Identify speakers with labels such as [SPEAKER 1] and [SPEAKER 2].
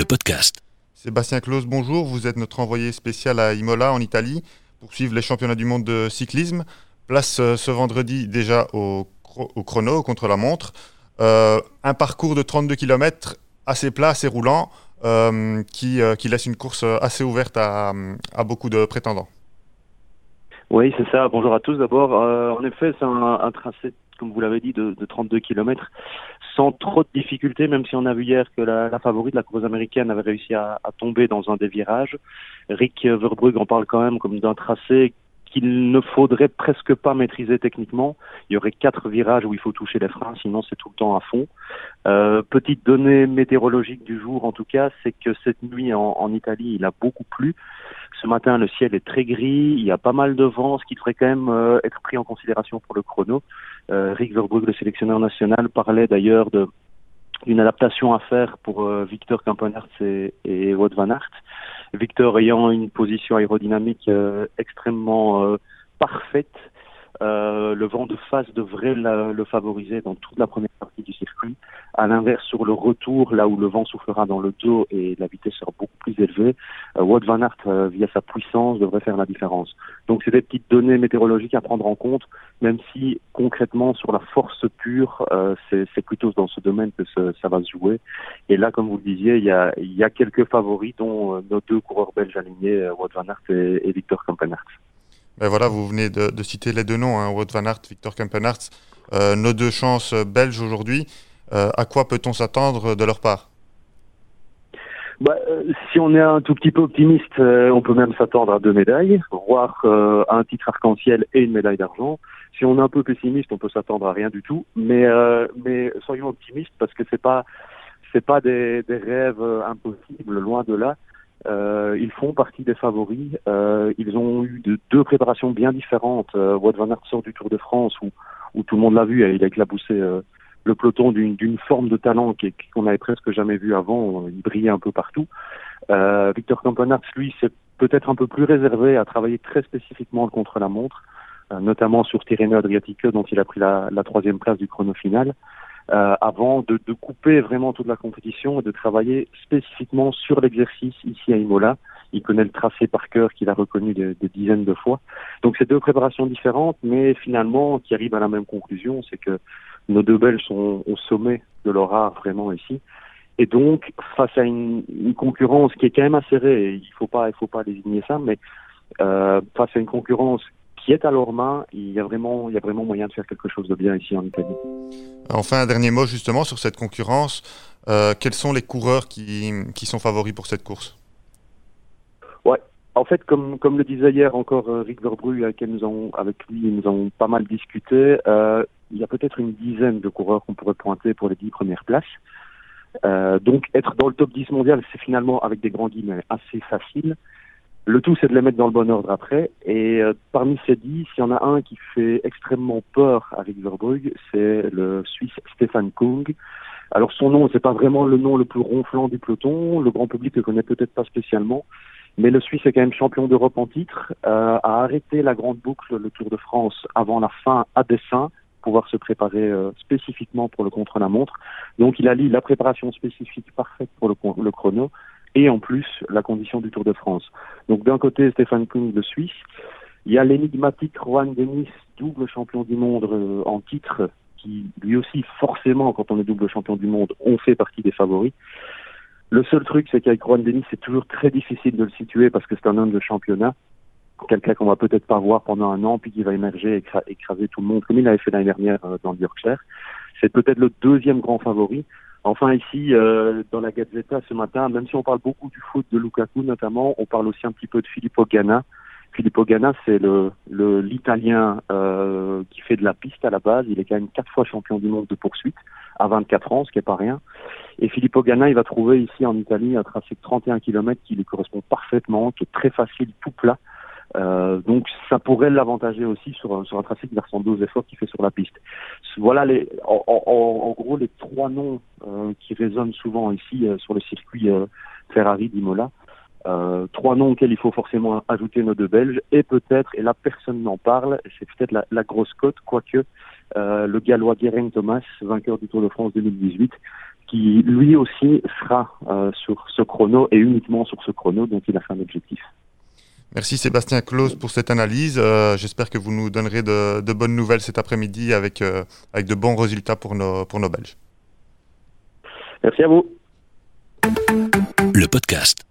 [SPEAKER 1] le podcast.
[SPEAKER 2] Sébastien Claus, bonjour. Vous êtes notre envoyé spécial à Imola, en Italie, pour suivre les championnats du monde de cyclisme. Place euh, ce vendredi déjà au, chrono, contre la montre. Euh, un parcours de 32 km assez plat, assez roulant, euh, qui, qui, laisse une course assez ouverte à, à beaucoup de prétendants.
[SPEAKER 3] Oui, c'est ça. Bonjour à tous d'abord. en effet, c'est un, un, tracé comme vous l'avez dit, de, de, 32 km, sans trop de difficultés, même si on a vu hier que la, la favorite, la course américaine, avait réussi à, tomber dans un des virages. Rick Verbrugge en parle quand même comme d'un tracé qu'il ne faudrait presque pas maîtriser techniquement. Il y aurait quatre virages où il faut toucher les freins, sinon c'est tout le temps à fond. Euh, petite donnée météorologique du jour, en tout cas, c'est que cette nuit en, Italie, il a beaucoup plu. Ce matin, le ciel est très gris, il y a pas mal de vent, ce qui devrait quand même euh, être pris en considération pour le chrono. Euh, Rick Verbrugge, le sélectionneur national, parlait d'ailleurs d'une adaptation à faire pour euh, Victor Campenarts et, et Wout van Aert. Victor ayant une position aérodynamique extrêmement parfaite, euh, le vent de face devrait le favoriser dans toute la première partie du circuit. À l'inverse, sur le retour, là où le vent soufflera dans le dos et la vitesse sera beaucoup plus élevée, euh, Wout van Aert, euh, via sa puissance, devrait faire la différence. Donc c'est des petites données météorologiques à prendre en compte, même si concrètement sur la force pure, euh, c'est plutôt dans ce domaine que ça va se jouer. Et là, comme vous le disiez, il y a, y a quelques favoris, dont euh, nos deux coureurs belges alignés, Wout van Aert et, et Victor Kampenaerts.
[SPEAKER 2] Ben voilà, vous venez de, de, citer les deux noms, hein, Wout van Aert, Victor Kampenaerts, euh, nos deux chances belges aujourd'hui. Euh, à quoi peut-on s'attendre de leur part?
[SPEAKER 3] Bah, euh, si on est un tout petit peu optimiste, euh, on peut même s'attendre à deux médailles, voire euh, un titre arc-en-ciel et une médaille d'argent. Si on est un peu pessimiste, on peut s'attendre à rien du tout. Mais, mais soyons optimistes parce que c'est pas c'est pas des, des rêves impossibles, loin de là. Euh, ils font partie des favoris. Euh, ils ont eu de, deux préparations bien différentes. Euh, Wout van Aert sort du Tour de France où, où tout le monde l'a vu, il a éclaboussé euh, le peloton d'une forme de talent qu'on n'avait presque jamais vu avant. Il brillait un peu partout. Euh, Victor Campenarts, lui, c'est peut-être un peu plus réservé à travailler très spécifiquement contre-la-montre, euh, notamment sur Tirreno Adriatico, dont il a pris la, la troisième place du chrono final euh, avant de, de, couper vraiment toute la compétition et de travailler spécifiquement sur l'exercice ici à Imola. Il connaît le tracé par cœur qu'il a reconnu des, des, dizaines de fois. Donc c'est deux préparations différentes, mais finalement qui arrivent à la même conclusion, c'est que nos deux Belges sont au sommet de leur art vraiment ici. Et donc, face à une, une concurrence qui est quand même assez serrée, il faut pas, il faut pas désigner ça, mais euh, face à une concurrence qui est à leurs mains, il y a vraiment, il y a vraiment moyen de faire quelque chose de bien ici en Italie.
[SPEAKER 2] Enfin, un dernier mot justement sur cette concurrence. Euh, quels sont les coureurs qui, qui sont favoris pour cette course?
[SPEAKER 3] Ouais, en fait, comme, comme le disait hier encore euh, Rick Verbrugge, avec, nous avons, avec lui, nous avons pas mal discuté, euh, il y a peut-être une dizaine de coureurs qu'on pourrait pointer pour les dix premières places. Euh, donc, être dans le top 10 mondial, c'est finalement, avec des grands guillemets, assez facile. Le tout, c'est de les mettre dans le bon ordre après. Et euh, parmi ces dix, s'il y en a un qui fait extrêmement peur à Rick Verbrugge, c'est le Suisse Stéphane Kung. Alors son nom, c'est pas vraiment le nom le plus ronflant du peloton. Le grand public le connaît peut-être pas spécialement. Mais le Suisse est quand même champion d'Europe en titre, euh, a arrêté la grande boucle, le Tour de France, avant la fin à dessein, pouvoir se préparer euh, spécifiquement pour le contre-la-montre. Donc il allie la préparation spécifique parfaite pour le chrono et en plus la condition du Tour de France. Donc d'un côté Stéphane Kung de Suisse, il y a l'énigmatique Juan Denis, double champion du monde euh, en titre, qui lui aussi forcément quand on est double champion du monde, on fait partie des favoris. Le seul truc c'est qu'avec Juan Denis c'est toujours très difficile de le situer parce que c'est un homme de championnat, quelqu'un qu'on va peut-être pas voir pendant un an puis qui va émerger et écraser tout le monde comme il avait fait l'année dernière euh, dans le Yorkshire. C'est peut-être le deuxième grand favori. Enfin ici, euh, dans la Gazzetta ce matin, même si on parle beaucoup du foot de Lukaku notamment, on parle aussi un petit peu de Filippo Ganna. Filippo Ganna, c'est le l'Italien euh, qui fait de la piste à la base. Il est quand même quatre fois champion du monde de poursuite à 24 ans, ce qui est pas rien. Et Filippo Ganna, il va trouver ici en Italie un tracé de 31 km qui lui correspond parfaitement, qui est très facile, tout plat. Euh, donc ça pourrait l'avantager aussi sur, sur un tracé qui ressemble aux efforts qu'il fait sur la piste. Voilà les, en, gros les trois noms euh, qui résonnent souvent ici euh, sur le circuit euh, Ferrari d'Imola. Trois noms auxquels il faut forcément ajouter nos deux Belges et peut-être, et là personne n'en parle, c'est peut-être la, grosse cote, quoique le gallois Guérin Thomas, vainqueur du Tour de France 2018, qui lui aussi sera sur ce chrono et uniquement sur ce chrono dont il a fait un objectif.
[SPEAKER 2] Merci Sébastien Claus pour cette analyse. J'espère que vous nous donnerez de, bonnes nouvelles cet après-midi avec, avec de bons résultats pour nos, pour nos Belges.
[SPEAKER 3] Merci à vous.
[SPEAKER 1] Le podcast.